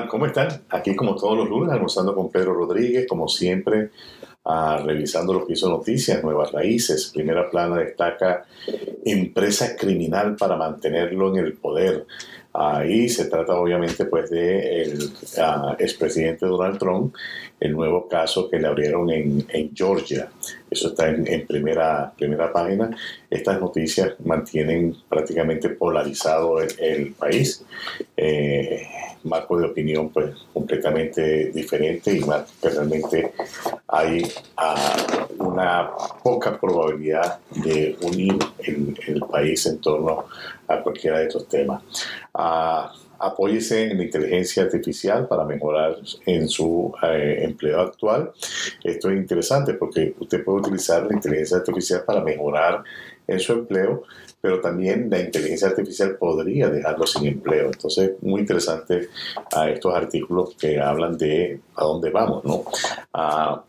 tal? ¿Cómo están? Aquí como todos los lunes, almorzando con Pedro Rodríguez, como siempre, ah, revisando lo que hizo Noticias, Nuevas Raíces. Primera plana destaca empresa criminal para mantenerlo en el poder. Ahí se trata obviamente pues de el ah, expresidente Donald Trump, el nuevo caso que le abrieron en, Georgia. Eso está en, primera, primera página. Estas noticias mantienen prácticamente polarizado el, país. Eh, marco de opinión pues completamente diferente y más que realmente hay ah, una poca probabilidad de unir el, país en torno a cualquiera de estos temas. Uh, apóyese en la inteligencia artificial para mejorar en su eh, empleo actual. Esto es interesante porque usted puede utilizar la inteligencia artificial para mejorar en su empleo, pero también la inteligencia artificial podría dejarlo sin empleo. Entonces, muy interesante a estos artículos que hablan de a dónde vamos, ¿no? Ah,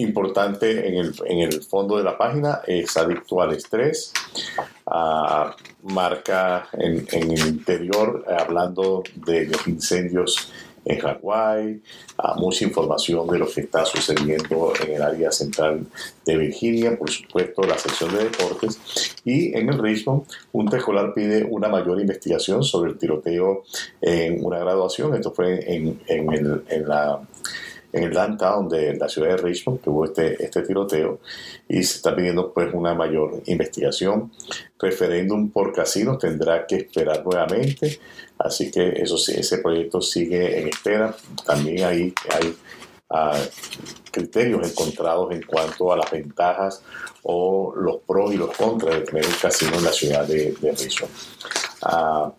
importante en el, en el, fondo de la página es adicto al estrés. Ah, marca en, en, el interior hablando de los incendios en Hawái, mucha información de lo que está sucediendo en el área central de Virginia, por supuesto la sección de deportes, y en el Richmond, un tejolar pide una mayor investigación sobre el tiroteo en una graduación, esto fue en, en la en el downtown de la ciudad de Richmond, que hubo este, este tiroteo, y se está pidiendo pues una mayor investigación. Referéndum por casinos tendrá que esperar nuevamente, así que eso sí, ese proyecto sigue en espera. También ahí hay ah, criterios encontrados en cuanto a las ventajas o los pros y los contras de tener un casino en la ciudad de, Richmond. Ah,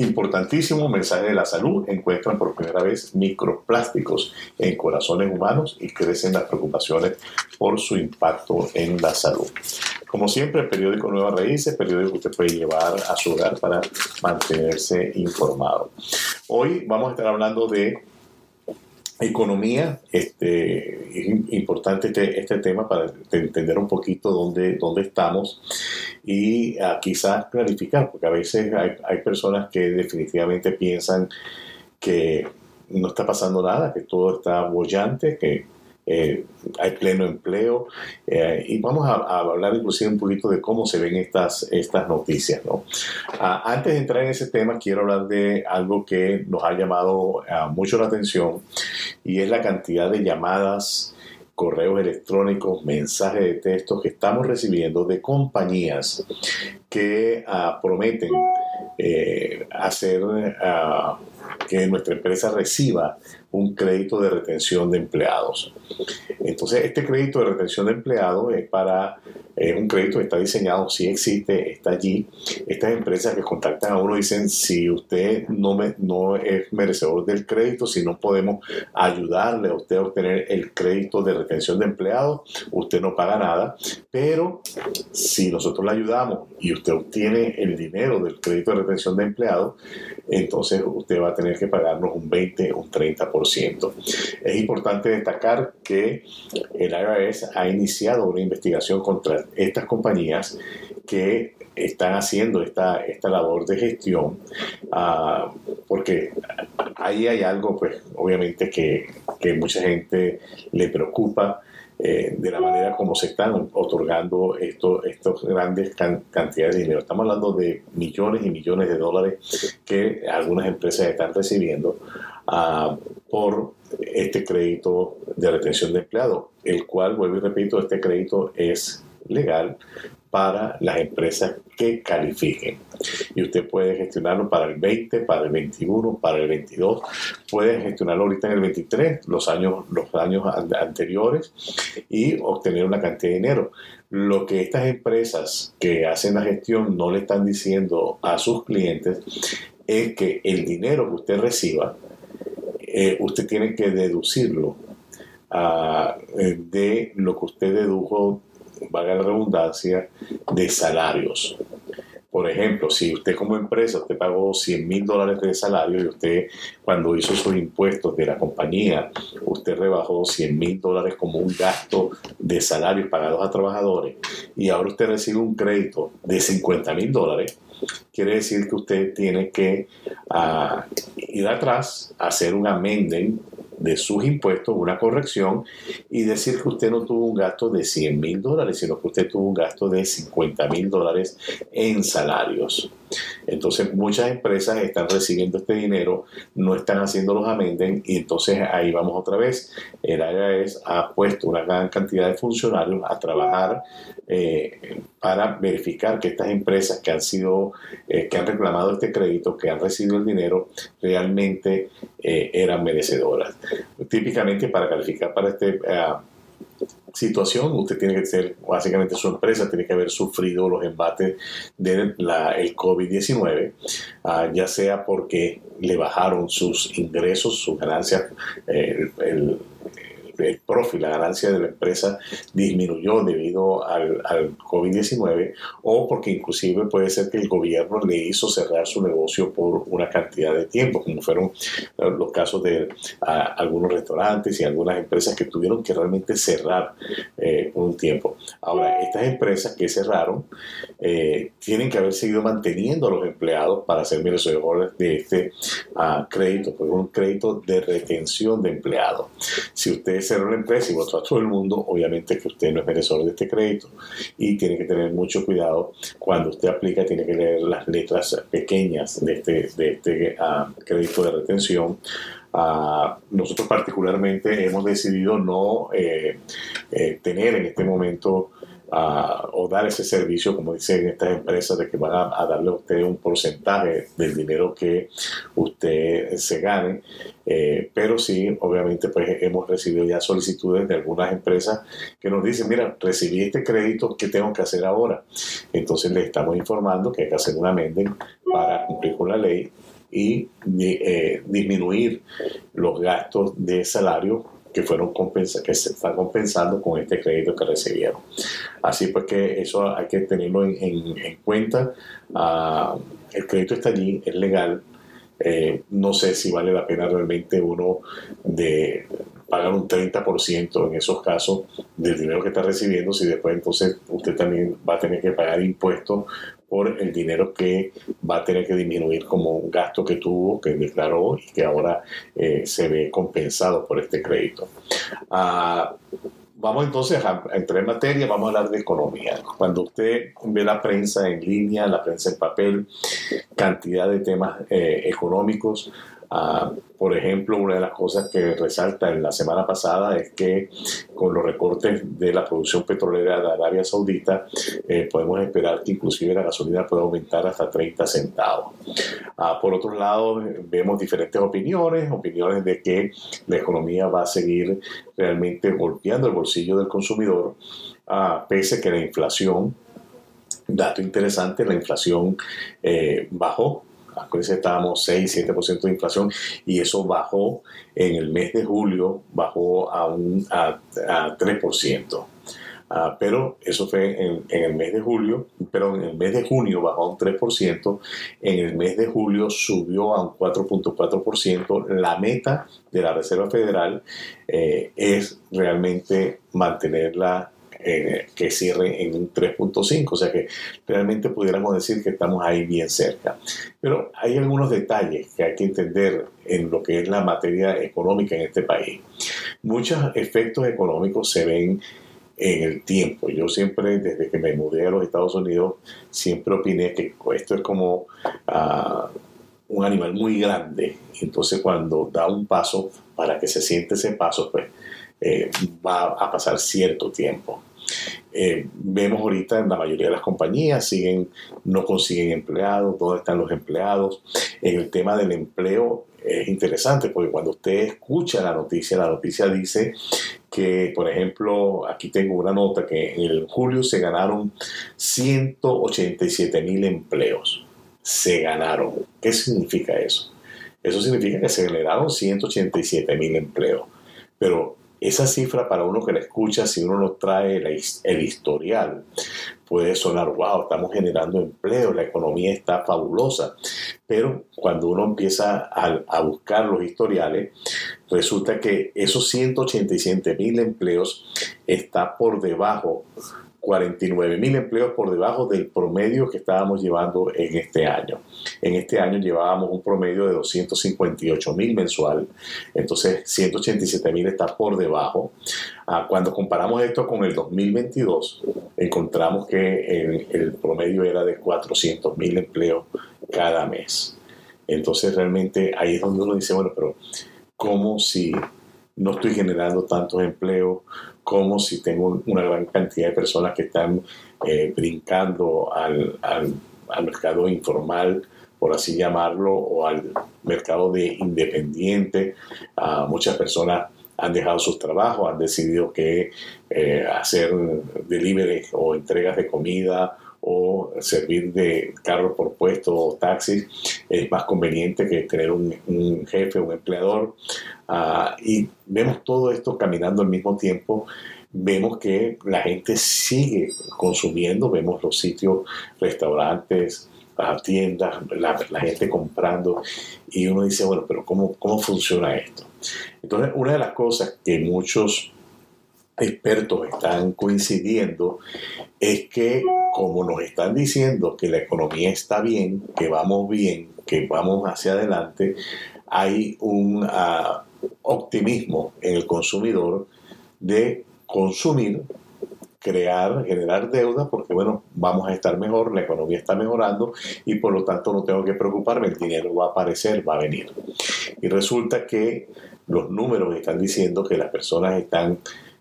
Importantísimo mensaje de la salud. Encuentran por primera vez microplásticos en corazones humanos y crecen las preocupaciones por su impacto en la salud. Como siempre, el periódico Nueva Raíces, periódico que usted puede llevar a su hogar para mantenerse informado. Hoy vamos a estar hablando de economía, este, es importante este, este, tema para entender un poquito dónde, dónde estamos y ah, quizás clarificar, porque a veces hay, hay personas que definitivamente piensan que no está pasando nada, que todo está bollante, que eh, hay pleno empleo eh, y vamos a, hablar inclusive un poquito de cómo se ven estas, estas noticias. ¿no? Ah, antes de entrar en ese tema, quiero hablar de algo que nos ha llamado ah, mucho la atención y es la cantidad de llamadas correos electrónicos, mensajes de texto que estamos recibiendo de compañías que ah, prometen eh, hacer que nuestra empresa reciba un crédito de retención de empleados. Entonces, este crédito de retención de empleados es para es un crédito que está diseñado, sí existe, está allí. Estas empresas que contactan a uno dicen, si usted no, no es merecedor del crédito, si no podemos ayudarle a usted a obtener el crédito de retención de empleados, usted no paga nada. Pero si nosotros le ayudamos y usted obtiene el dinero del crédito de retención de empleados, entonces usted va a tener que pagarnos un 20 o un 30%. Es importante destacar que el IRS ha iniciado una investigación contra estas compañías que están haciendo esta, esta labor de gestión, ah, porque ahí hay algo, pues obviamente que, que mucha gente le preocupa. Eh, de la manera como se están otorgando estos, estos grandes cantidades de dinero. Estamos hablando de millones y millones de dólares que algunas empresas están recibiendo ah, por este crédito de retención de empleados, el cual, vuelvo y repito, este crédito es legal para las empresas que califiquen. Y usted puede gestionarlo para el 20, para el 21, para el 22. Puede gestionarlo ahorita en el 23, los años, los años anteriores, y obtener una cantidad de dinero. Lo que estas empresas que hacen la gestión no le están diciendo a sus clientes es que el dinero que usted reciba, eh, usted tiene que deducirlo ah, de lo que usted dedujo valga la redundancia, de salarios. Por ejemplo, si usted como empresa, usted pagó 100 mil dólares de salario y usted cuando hizo sus impuestos de la compañía, usted rebajó 100 mil dólares como un gasto de salarios pagados a trabajadores y ahora usted recibe un crédito de 50 mil dólares, quiere decir que usted tiene que ah, ir atrás, hacer un amenden de sus impuestos, una corrección, y decir que usted no tuvo un gasto de 100 mil dólares, sino que usted tuvo un gasto de 50 mil dólares en salarios. Entonces muchas empresas están recibiendo este dinero, no están haciendo los amenden y entonces ahí vamos otra vez. El IRS ha puesto una gran cantidad de funcionarios a trabajar eh, para verificar que estas empresas que han sido, eh, que han reclamado este crédito, que han recibido el dinero, realmente eh, eran merecedoras. Típicamente para calificar para este situación, usted tiene que ser, básicamente su empresa tiene que haber sufrido los embates del el COVID-19, ah, ya sea porque le bajaron sus ingresos, sus ganancias, eh, el profit, la ganancia de la empresa disminuyó debido al, al COVID-19 o porque inclusive puede ser que el gobierno le hizo cerrar su negocio por una cantidad de tiempo, como fueron los casos de algunos restaurantes y algunas empresas que tuvieron que realmente cerrar eh, un tiempo. Ahora, estas empresas que cerraron eh, tienen que haber seguido manteniendo a los empleados para ser merecedores de este uh, crédito, porque es un crédito de retención de empleados. Si ustedes ser una empresa y a todo el mundo, obviamente que usted no es merecedor de este crédito y tiene que tener mucho cuidado cuando usted aplica, tiene que leer las letras pequeñas de este, de este ah, crédito de retención. Uh, nosotros particularmente hemos decidido no eh, eh, tener en este momento o dar ese servicio, como dicen estas empresas, de que van a, darle a usted un porcentaje del dinero que usted se gane. Eh, pero sí, obviamente, pues hemos recibido ya solicitudes de algunas empresas que nos dicen, mira, recibí este crédito, ¿qué tengo que hacer ahora? Entonces le estamos informando que hay que hacer una amenden para cumplir con la ley y eh, disminuir los gastos de salario que fueron compensa que se están compensando con este crédito que recibieron. Así pues que eso hay que tenerlo en, en, cuenta. Ah, el crédito está allí, es legal. Eh, no sé si vale la pena realmente uno de pagar un 30% en esos casos del dinero que está recibiendo, si después entonces usted también va a tener que pagar impuestos por el dinero que va a tener que disminuir como un gasto que tuvo, que declaró y que ahora eh, se ve compensado por este crédito. Ah, vamos entonces a, entrar en materia, vamos a hablar de economía. Cuando usted ve la prensa en línea, la prensa en papel, cantidad de temas eh, económicos, Ah, por ejemplo, una de las cosas que resalta en la semana pasada es que con los recortes de la producción petrolera de Arabia Saudita, eh, podemos esperar que inclusive la gasolina pueda aumentar hasta 30 centavos. Ah, por otro lado, vemos diferentes opiniones, opiniones de que la economía va a seguir realmente golpeando el bolsillo del consumidor, ah, pese a que la inflación, dato interesante, la inflación eh, bajó acuérdense, estábamos 6, 7% de inflación y eso bajó en el mes de julio, bajó a, un, a, 3%. Ah, pero eso fue en, el mes de julio, pero en el mes de junio bajó a un 3%, en el mes de julio subió a un 4.4%. La meta de la Reserva Federal eh, es realmente mantenerla eh, que cierre en un 3.5, o sea que realmente pudiéramos decir que estamos ahí bien cerca. Pero hay algunos detalles que hay que entender en lo que es la materia económica en este país. Muchos efectos económicos se ven en el tiempo. Yo siempre, desde que me mudé a los Estados Unidos, siempre opiné que esto es como ah, un animal muy grande. Entonces, cuando da un paso, para que se siente ese paso, pues eh, va a pasar cierto tiempo. Eh, vemos ahorita en la mayoría de las compañías siguen, no consiguen empleados, dónde están los empleados. En el tema del empleo es interesante porque cuando usted escucha la noticia, la noticia dice que, por ejemplo, aquí tengo una nota que en el julio se ganaron 187 mil empleos. Se ganaron. ¿Qué significa eso? Eso significa que se generaron 187 mil empleos. Pero esa cifra para uno que la escucha, si uno no trae el historial, puede sonar, wow, estamos generando empleo, la economía está fabulosa. Pero cuando uno empieza a, buscar los historiales, resulta que esos 187 mil empleos está por debajo 49 mil empleos por debajo del promedio que estábamos llevando en este año. En este año llevábamos un promedio de 258 mil mensual, entonces 187 mil está por debajo. Ah, cuando comparamos esto con el 2022, encontramos que el, el promedio era de 400 mil empleos cada mes. Entonces realmente ahí es donde uno dice, bueno, pero ¿cómo si no estoy generando tantos empleos? ¿Cómo si tengo una gran cantidad de personas que están eh, brincando al, al, mercado informal, por así llamarlo, o al mercado de independiente? Uh, muchas personas han dejado sus trabajos, han decidido que eh, hacer delivery o entregas de comida o servir de carro por puesto o taxis es más conveniente que tener un, jefe, un empleador. Uh, y vemos todo esto caminando al mismo tiempo. Vemos que la gente sigue consumiendo, vemos los sitios, restaurantes, tiendas, la, la, gente comprando, y uno dice, bueno, pero ¿cómo, ¿cómo funciona esto? Entonces, una de las cosas que muchos expertos están coincidiendo es que como nos están diciendo que la economía está bien, que vamos bien, que vamos hacia adelante, hay un uh, optimismo en el consumidor de consumir, crear, generar deuda, porque bueno, vamos a estar mejor, la economía está mejorando y por lo tanto no tengo que preocuparme, el dinero va a aparecer, va a venir. Y resulta que los números están diciendo que las personas están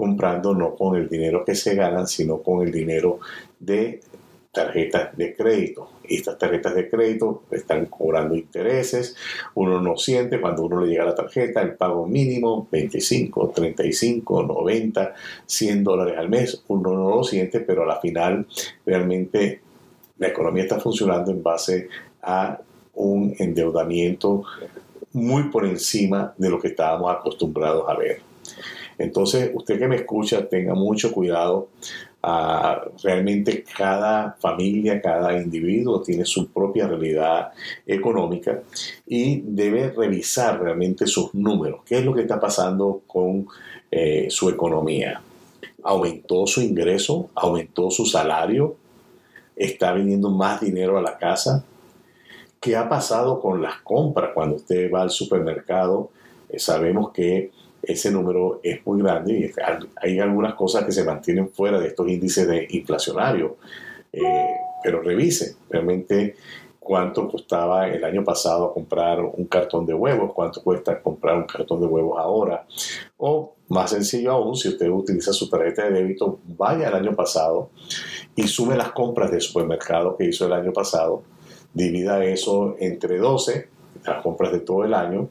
comprando no con el dinero que se ganan, sino con el dinero de tarjetas de crédito. Y estas tarjetas de crédito están cobrando intereses. Uno no siente cuando uno le llega la tarjeta el pago mínimo 25, 35, 90, 100 dólares al mes. Uno no lo siente, pero a la final realmente la economía está funcionando en base a un endeudamiento muy por encima de lo que estábamos acostumbrados a ver. Entonces, usted que me escucha, tenga mucho cuidado. Uh, realmente cada familia, cada individuo tiene su propia realidad económica y debe revisar realmente sus números. ¿Qué es lo que está pasando con eh, su economía? ¿Aumentó su ingreso? ¿Aumentó su salario? ¿Está viniendo más dinero a la casa? ¿Qué ha pasado con las compras cuando usted va al supermercado? Eh, sabemos que ese número es muy grande y hay algunas cosas que se mantienen fuera de estos índices de inflacionario. Eh, pero revise realmente cuánto costaba el año pasado comprar un cartón de huevos, cuánto cuesta comprar un cartón de huevos ahora. O más sencillo aún, si usted utiliza su tarjeta de débito, vaya al año pasado y sume las compras de supermercado que hizo el año pasado, divida eso entre 12, las compras de todo el año,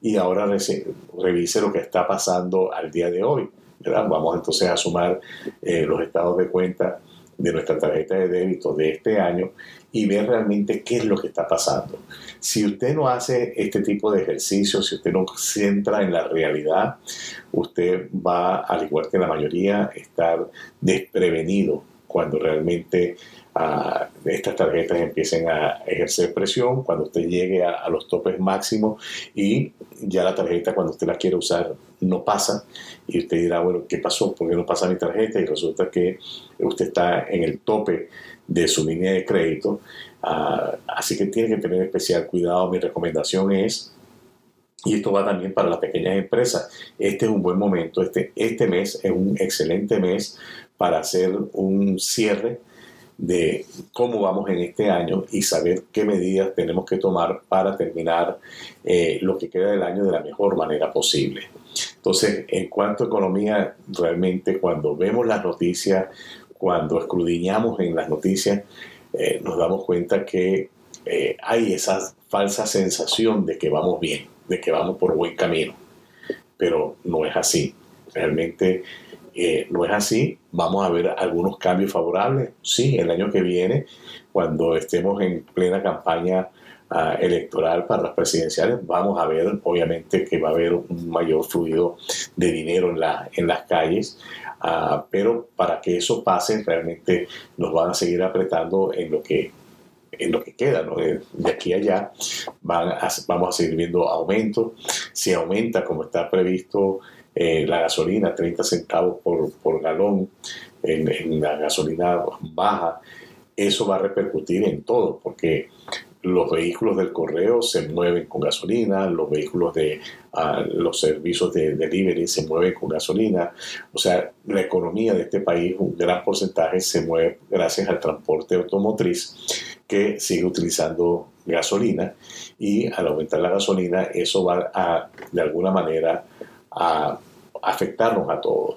y ahora revise lo que está pasando al día de hoy. ¿verdad? Vamos entonces a sumar eh, los estados de cuenta de nuestra tarjeta de débito de este año y ver realmente qué es lo que está pasando. Si usted no hace este tipo de ejercicio, si usted no se centra en la realidad, usted va, al igual que la mayoría, estar desprevenido cuando realmente estas tarjetas empiecen a ejercer presión, cuando usted llegue a, a, los topes máximos y ya la tarjeta cuando usted la quiere usar no pasa y usted dirá, bueno, ¿qué pasó? ¿Por qué no pasa mi tarjeta? Y resulta que usted está en el tope de su línea de crédito. Uh, así que tiene que tener especial cuidado. Mi recomendación es y esto va también para las pequeñas empresas. Este es un buen momento, este, este mes es un excelente mes para hacer un cierre de cómo vamos en este año y saber qué medidas tenemos que tomar para terminar eh, lo que queda del año de la mejor manera posible. Entonces, en cuanto a economía, realmente cuando vemos las noticias, cuando escudriñamos en las noticias, eh, nos damos cuenta que eh, hay esa falsa sensación de que vamos bien, de que vamos por buen camino, pero no es así. Realmente eh, no es así. Vamos a ver algunos cambios favorables. Sí, el año que viene, cuando estemos en plena campaña uh, electoral para las presidenciales, vamos a ver, obviamente, que va a haber un mayor fluido de dinero en, la, en las calles. Uh, pero para que eso pase, realmente nos van a seguir apretando en lo que en lo que queda, ¿no? de, aquí a allá, vamos a seguir viendo aumentos. Si aumenta como está previsto eh, la gasolina 30 centavos por, por galón, en, la gasolina baja, eso va a repercutir en todo, porque los vehículos del correo se mueven con gasolina, los vehículos de ah, los servicios de delivery se mueven con gasolina. O sea, la economía de este país, un gran porcentaje se mueve gracias al transporte automotriz que sigue utilizando gasolina y al aumentar la gasolina eso va a, de alguna manera, a afectarnos a todos.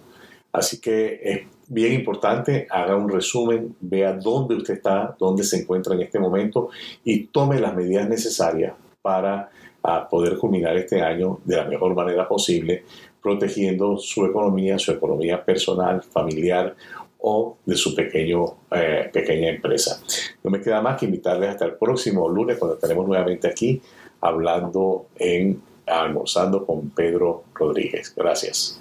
Así que es bien importante, haga un resumen, vea dónde usted está, dónde se encuentra en este momento y tome las medidas necesarias para ah, poder culminar este año de la mejor manera posible, protegiendo su economía, su economía personal, familiar o de su pequeño, eh, pequeña empresa. No me queda más que invitarles hasta el próximo lunes cuando estaremos nuevamente aquí hablando en almorzando con Pedro Rodríguez. Gracias.